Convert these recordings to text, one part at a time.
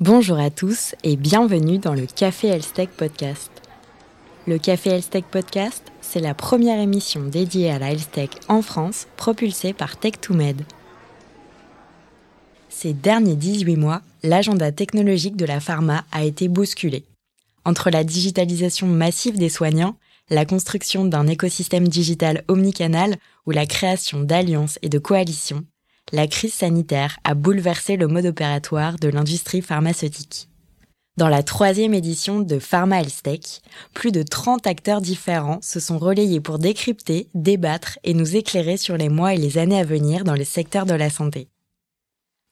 Bonjour à tous et bienvenue dans le Café Elstech Podcast. Le Café Elstech Podcast, c'est la première émission dédiée à la Elstech en France, propulsée par Tech2Med. Ces derniers 18 mois, l'agenda technologique de la pharma a été bousculé. Entre la digitalisation massive des soignants, la construction d'un écosystème digital omnicanal ou la création d'alliances et de coalitions, la crise sanitaire a bouleversé le mode opératoire de l'industrie pharmaceutique. Dans la troisième édition de Pharma Health plus de 30 acteurs différents se sont relayés pour décrypter, débattre et nous éclairer sur les mois et les années à venir dans le secteur de la santé.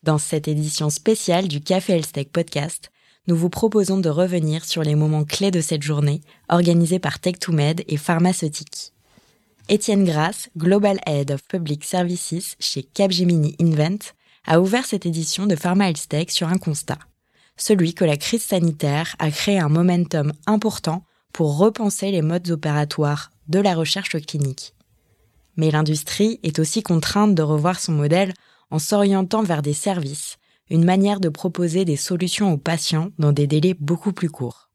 Dans cette édition spéciale du Café Health Podcast, nous vous proposons de revenir sur les moments clés de cette journée organisée par Tech2Med et Pharmaceutique. Étienne Grasse, Global Head of Public Services chez Capgemini Invent, a ouvert cette édition de Pharma Health Tech sur un constat. Celui que la crise sanitaire a créé un momentum important pour repenser les modes opératoires de la recherche clinique. Mais l'industrie est aussi contrainte de revoir son modèle en s'orientant vers des services, une manière de proposer des solutions aux patients dans des délais beaucoup plus courts.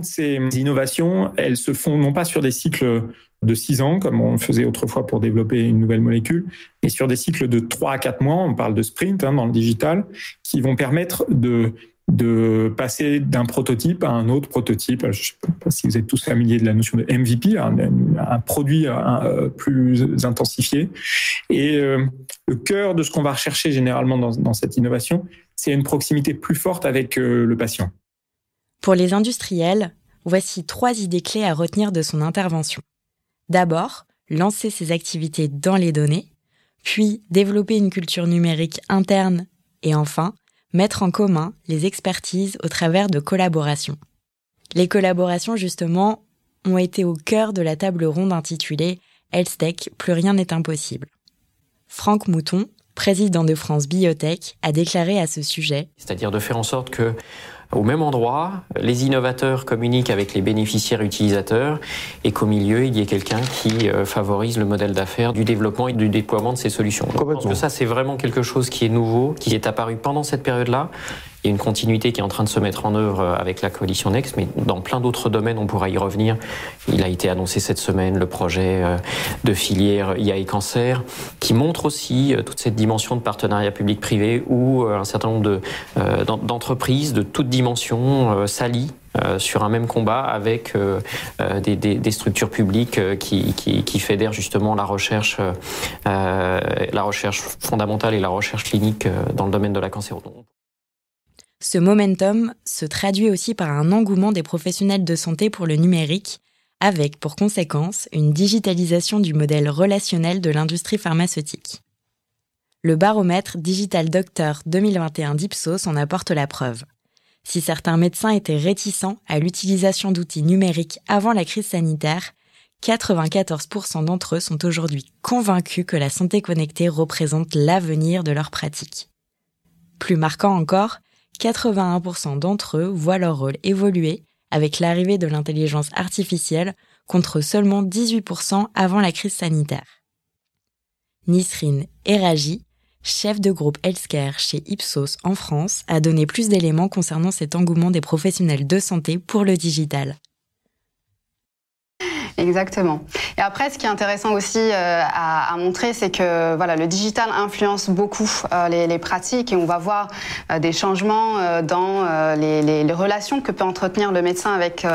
Ces innovations, elles se font non pas sur des cycles de 6 ans, comme on faisait autrefois pour développer une nouvelle molécule, mais sur des cycles de 3 à 4 mois, on parle de sprint hein, dans le digital, qui vont permettre de, de passer d'un prototype à un autre prototype. Je ne sais pas si vous êtes tous familiers de la notion de MVP, un, produit euh, plus intensifié. Et euh, le cœur de ce qu'on va rechercher généralement dans, dans cette innovation, c'est une proximité plus forte avec euh, le patient. Pour les industriels, voici trois idées clés à retenir de son intervention. D'abord, lancer ses activités dans les données, puis développer une culture numérique interne et enfin, mettre en commun les expertises au travers de collaborations. Les collaborations, justement, ont été au cœur de la table ronde intitulée Health plus rien n'est impossible. Franck Mouton, président de France Biotech, a déclaré à ce sujet C'est-à-dire de faire en sorte que au même endroit, les innovateurs communiquent avec les bénéficiaires utilisateurs et qu'au milieu, il y ait quelqu'un qui euh, favorise le modèle d'affaires du développement et du déploiement de ces solutions. Je pense que ça, c'est vraiment quelque chose qui est nouveau, qui est apparu pendant cette période-là il y a une continuité qui est en train de se mettre en œuvre euh, avec la coalition Next, mais dans plein d'autres domaines, on pourra y revenir. Il a été annoncé cette semaine le projet euh, de filière IA et cancer, qui montre aussi toute cette dimension de partenariat public-privé où un certain nombre d'entreprises de toutes dimensions dimension euh, s'allient euh, sur un même combat avec euh, des, structures publiques qui, fédèrent justement la recherche, la recherche fondamentale et la recherche clinique dans le domaine de la cancérologie. Ce momentum se traduit aussi par un engouement des professionnels de santé pour le numérique, avec pour conséquence une digitalisation du modèle relationnel de l'industrie pharmaceutique. Le baromètre Digital Doctor 2021 d'Ipsos en apporte la preuve. Si certains médecins étaient réticents à l'utilisation d'outils numériques avant la crise sanitaire, 94% d'entre eux sont aujourd'hui convaincus que la santé connectée représente l'avenir de leur pratique. Plus marquant encore, 81% d'entre eux voient leur rôle évoluer avec l'arrivée de l'intelligence artificielle contre seulement 18% avant la crise sanitaire. Nisrine Eraji, chef de groupe healthcare chez Ipsos en France, a donné plus d'éléments concernant cet engouement des professionnels de santé pour le digital. Exactement. Et après, ce qui est intéressant aussi euh, à, montrer, c'est que voilà, le digital influence beaucoup euh, les, pratiques et on va voir euh, des changements dans les, relations que peut entretenir le médecin avec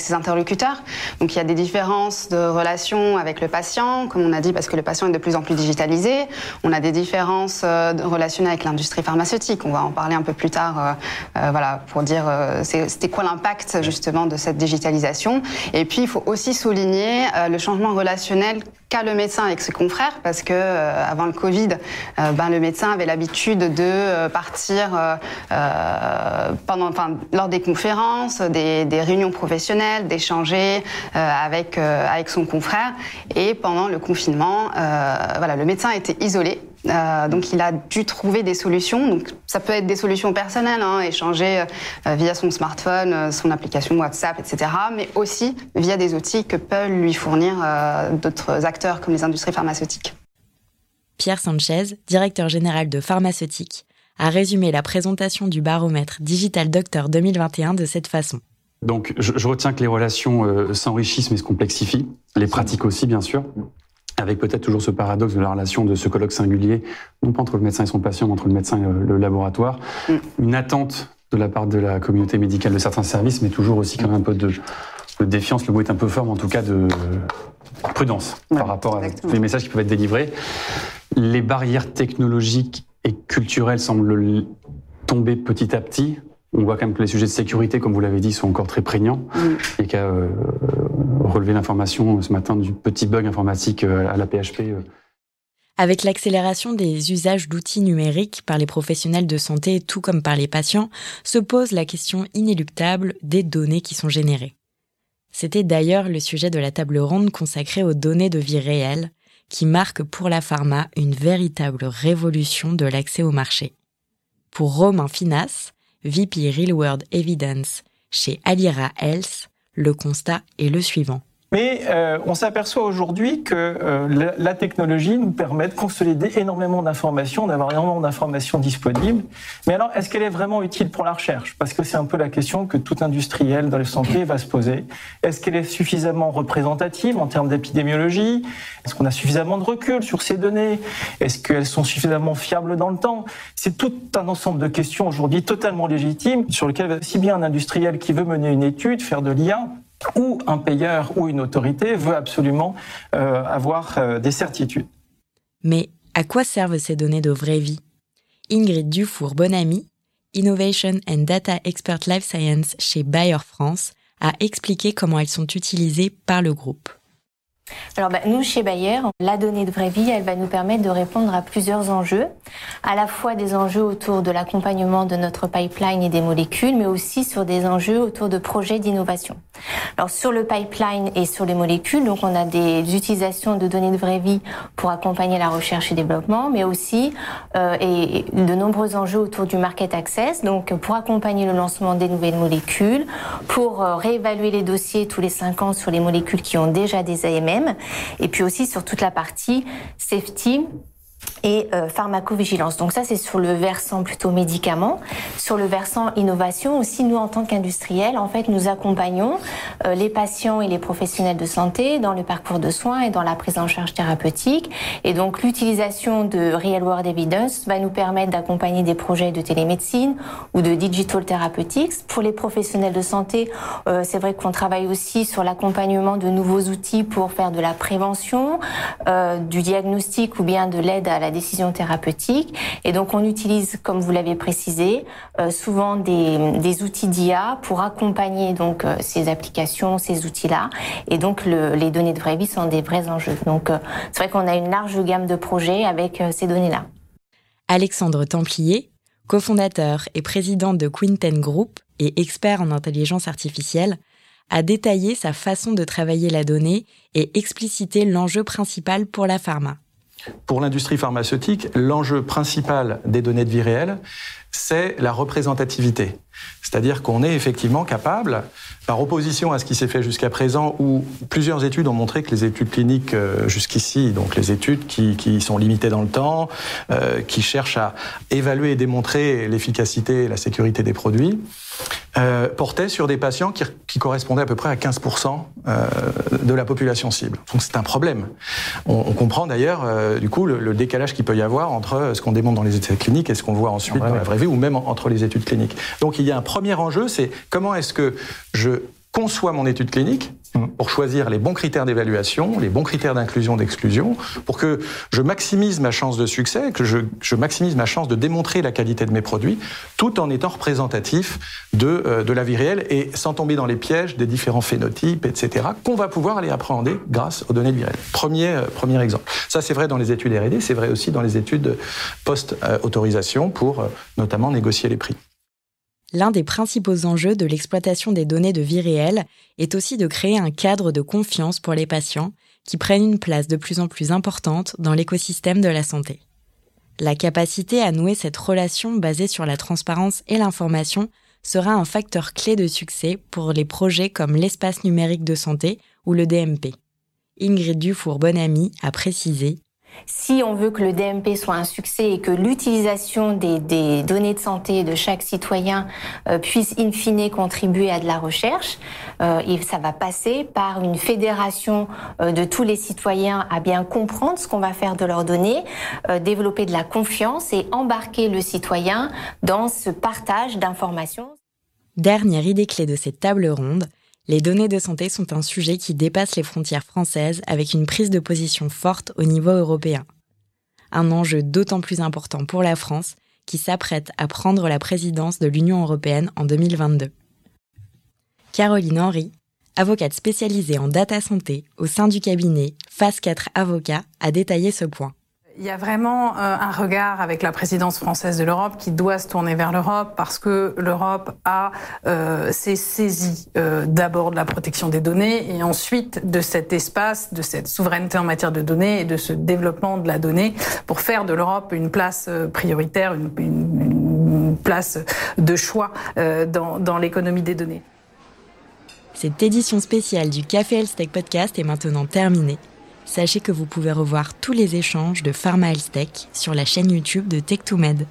ses interlocuteurs. Donc il y a des différences de relations avec le patient, comme on a dit, parce que le patient est de plus en plus digitalisé. On a des différences de relations avec l'industrie pharmaceutique. On va en parler un peu plus tard, voilà, pour dire c'était quoi l'impact justement de cette digitalisation. Et puis il faut aussi souligner euh, le changement relationnel qu'a le médecin avec ses confrères, parce que euh, avant le Covid, euh, ben, le médecin avait l'habitude de partir pendant, enfin, lors des conférences, des, des réunions professionnelles, d'échanger avec avec son confrère. Et pendant le confinement, voilà, le médecin était isolé euh, donc il a dû trouver des solutions. Donc ça peut être des solutions personnelles, hein, échanger euh, via son smartphone, euh, son application WhatsApp, etc. Mais aussi via des outils que peuvent lui fournir d'autres acteurs comme les industries pharmaceutiques. Pierre Sanchez, directeur général de pharmaceutique, a résumé la présentation du baromètre Digital Doctor 2021 de cette façon. Donc, je, retiens que les relations euh, s'enrichissent mais se complexifient, les pratiques aussi, bien sûr, avec peut-être toujours ce paradoxe de la relation de ce colloque singulier, non pas entre le médecin et son patient, mais entre le médecin et le laboratoire. Mm. Une attente de la part de la communauté médicale de certains services, mais toujours aussi quand même un peu de, défiance, le mot est un peu fort, mais en tout cas de prudence par rapport à les messages qui peuvent être délivrés. Les barrières technologiques et culturelles semblent tomber petit à petit. On voit quand même que les sujets de sécurité, comme vous l'avez dit, sont encore très prégnants. Mm. Et qu'à euh, relever l'information ce matin du petit bug informatique euh, à la PHP. Euh. Avec l'accélération des usages d'outils numériques par les professionnels de santé, tout comme par les patients, se pose la question inéluctable des données qui sont générées. C'était d'ailleurs le sujet de la table ronde consacrée aux données de vie réelle, qui marque pour la pharma une véritable révolution de l'accès au marché. Pour Romain Finas, VP Real World Evidence chez Alira Health, le constat est le suivant. Mais euh, on s'aperçoit aujourd'hui que euh, la, technologie nous permet de consolider énormément d'informations, d'avoir énormément d'informations disponibles. Mais alors, est-ce qu'elle est vraiment utile pour la recherche? Parce que c'est un peu la question que tout industriel dans la santé va se poser. Est-ce qu'elle est suffisamment représentative en termes d'épidémiologie? Est-ce qu'on a suffisamment de recul sur ces données? Est-ce qu'elles sont suffisamment fiables dans le temps? C'est tout un ensemble de questions aujourd'hui totalement légitimes sur lesquelles si bien un industriel qui veut mener une étude, faire de l'IA, ou un payeur ou une autorité veut absolument euh, avoir euh, des certitudes. Mais à quoi servent ces données de vraie vie? Ingrid Dufour Bonamy, Innovation and Data Expert Life Science chez Bayer France, a expliqué comment elles sont utilisées par le groupe. Alors bah, nous, chez Bayer, la donnée de vraie vie, elle va nous permettre de répondre à plusieurs enjeux, à la fois des enjeux autour de l'accompagnement de notre pipeline et des molécules, mais aussi sur des enjeux autour de projets d'innovation. Alors sur le pipeline et sur les molécules, donc on a des utilisations de données de vraie vie pour accompagner la recherche et développement, mais aussi euh, et de nombreux enjeux autour du market access, donc pour accompagner le lancement des nouvelles molécules, pour euh, réévaluer les dossiers tous les cinq ans sur les molécules qui ont déjà des AMM et puis aussi sur toute la partie safety et euh, pharmacovigilance. Donc ça, c'est sur le versant plutôt médicaments. Sur le versant innovation aussi, nous, en tant qu'industriels, en fait, nous accompagnons euh, les patients et les professionnels de santé dans le parcours de soins et dans la prise en charge thérapeutique. Et donc, l'utilisation de Real World Evidence va nous permettre d'accompagner des projets de télémédecine ou de digital therapeutics. Pour les professionnels de santé, euh, c'est vrai qu'on travaille aussi sur l'accompagnement de nouveaux outils pour faire de la prévention, du diagnostic ou bien de l'aide à la décision thérapeutique. Et donc, on utilise, comme vous l'avez précisé, euh, souvent des, des outils d'IA pour accompagner donc euh, ces applications, ces outils-là. Et donc, le, les données de vraie vie sont des vrais enjeux. Donc, euh, c'est vrai qu'on a une large gamme de projets avec ces données-là. Alexandre Templier, cofondateur et président de Quinten Group et expert en intelligence artificielle, a détaillé sa façon de travailler la donnée et explicité l'enjeu principal pour la pharma. Pour l'industrie pharmaceutique, l'enjeu principal des données de vie réelle, c'est la représentativité. C'est-à-dire qu'on est effectivement capable, par opposition à ce qui s'est fait jusqu'à présent, où plusieurs études ont montré que les études cliniques euh, jusqu'ici, donc les études qui, sont limitées dans le temps, euh, qui cherchent à évaluer et démontrer l'efficacité et la sécurité des produits, euh, portaient sur des patients qui, correspondaient à peu près à 15% de la population cible. Donc c'est un problème. On, comprend d'ailleurs, du coup, le, décalage qu'il peut y avoir entre ce qu'on démontre dans les études cliniques et ce qu'on voit ensuite dans la vraie vie, ou même entre les études cliniques. Donc il y a un premier enjeu, c'est comment est-ce que je conçois mon étude clinique mmh. pour choisir les bons critères d'évaluation, les bons critères d'inclusion, d'exclusion, pour que je maximise ma chance de succès, que je, maximise ma chance de démontrer la qualité de mes produits, tout en étant représentatif de, euh, de la vie réelle et sans tomber dans les pièges des différents phénotypes, etc., qu'on va pouvoir aller appréhender grâce aux données de vie réelle. Premier, euh, premier exemple. Ça, c'est vrai dans les études R&D, c'est vrai aussi dans les études post-autorisation pour euh, notamment négocier les prix. L'un des principaux enjeux de l'exploitation des données de vie réelle est aussi de créer un cadre de confiance pour les patients qui prennent une place de plus en plus importante dans l'écosystème de la santé. La capacité à nouer cette relation basée sur la transparence et l'information sera un facteur clé de succès pour les projets comme l'espace numérique de santé ou le DMP. Ingrid Dufour Bonamy a précisé Si on veut que le DMP soit un succès et que l'utilisation des, données de santé de chaque citoyen euh, puisse in fine contribuer à de la recherche, euh, ça va passer par une fédération euh, de tous les citoyens à bien comprendre ce qu'on va faire de leurs données, développer de la confiance et embarquer le citoyen dans ce partage d'informations. Dernière idée clé de cette table ronde, les données de santé sont un sujet qui dépasse les frontières françaises avec une prise de position forte au niveau européen. Un enjeu d'autant plus important pour la France qui s'apprête à prendre la présidence de l'Union européenne en 2022. Caroline Henry, avocate spécialisée en data santé au sein du cabinet Phase 4 Avocats, a détaillé ce point. Il y a vraiment euh, un regard avec la présidence française de l'Europe qui doit se tourner vers l'Europe parce que l'Europe a euh, s'est saisie euh, d'abord de la protection des données et ensuite de cet espace, de cette souveraineté en matière de données et de ce développement de la donnée pour faire de l'Europe une place prioritaire, une, place de choix dans, l'économie des données. Cette édition spéciale du Café Health Podcast est maintenant terminée sachez que vous pouvez revoir tous les échanges de Pharma Health sur la chaîne YouTube de Tech2Med.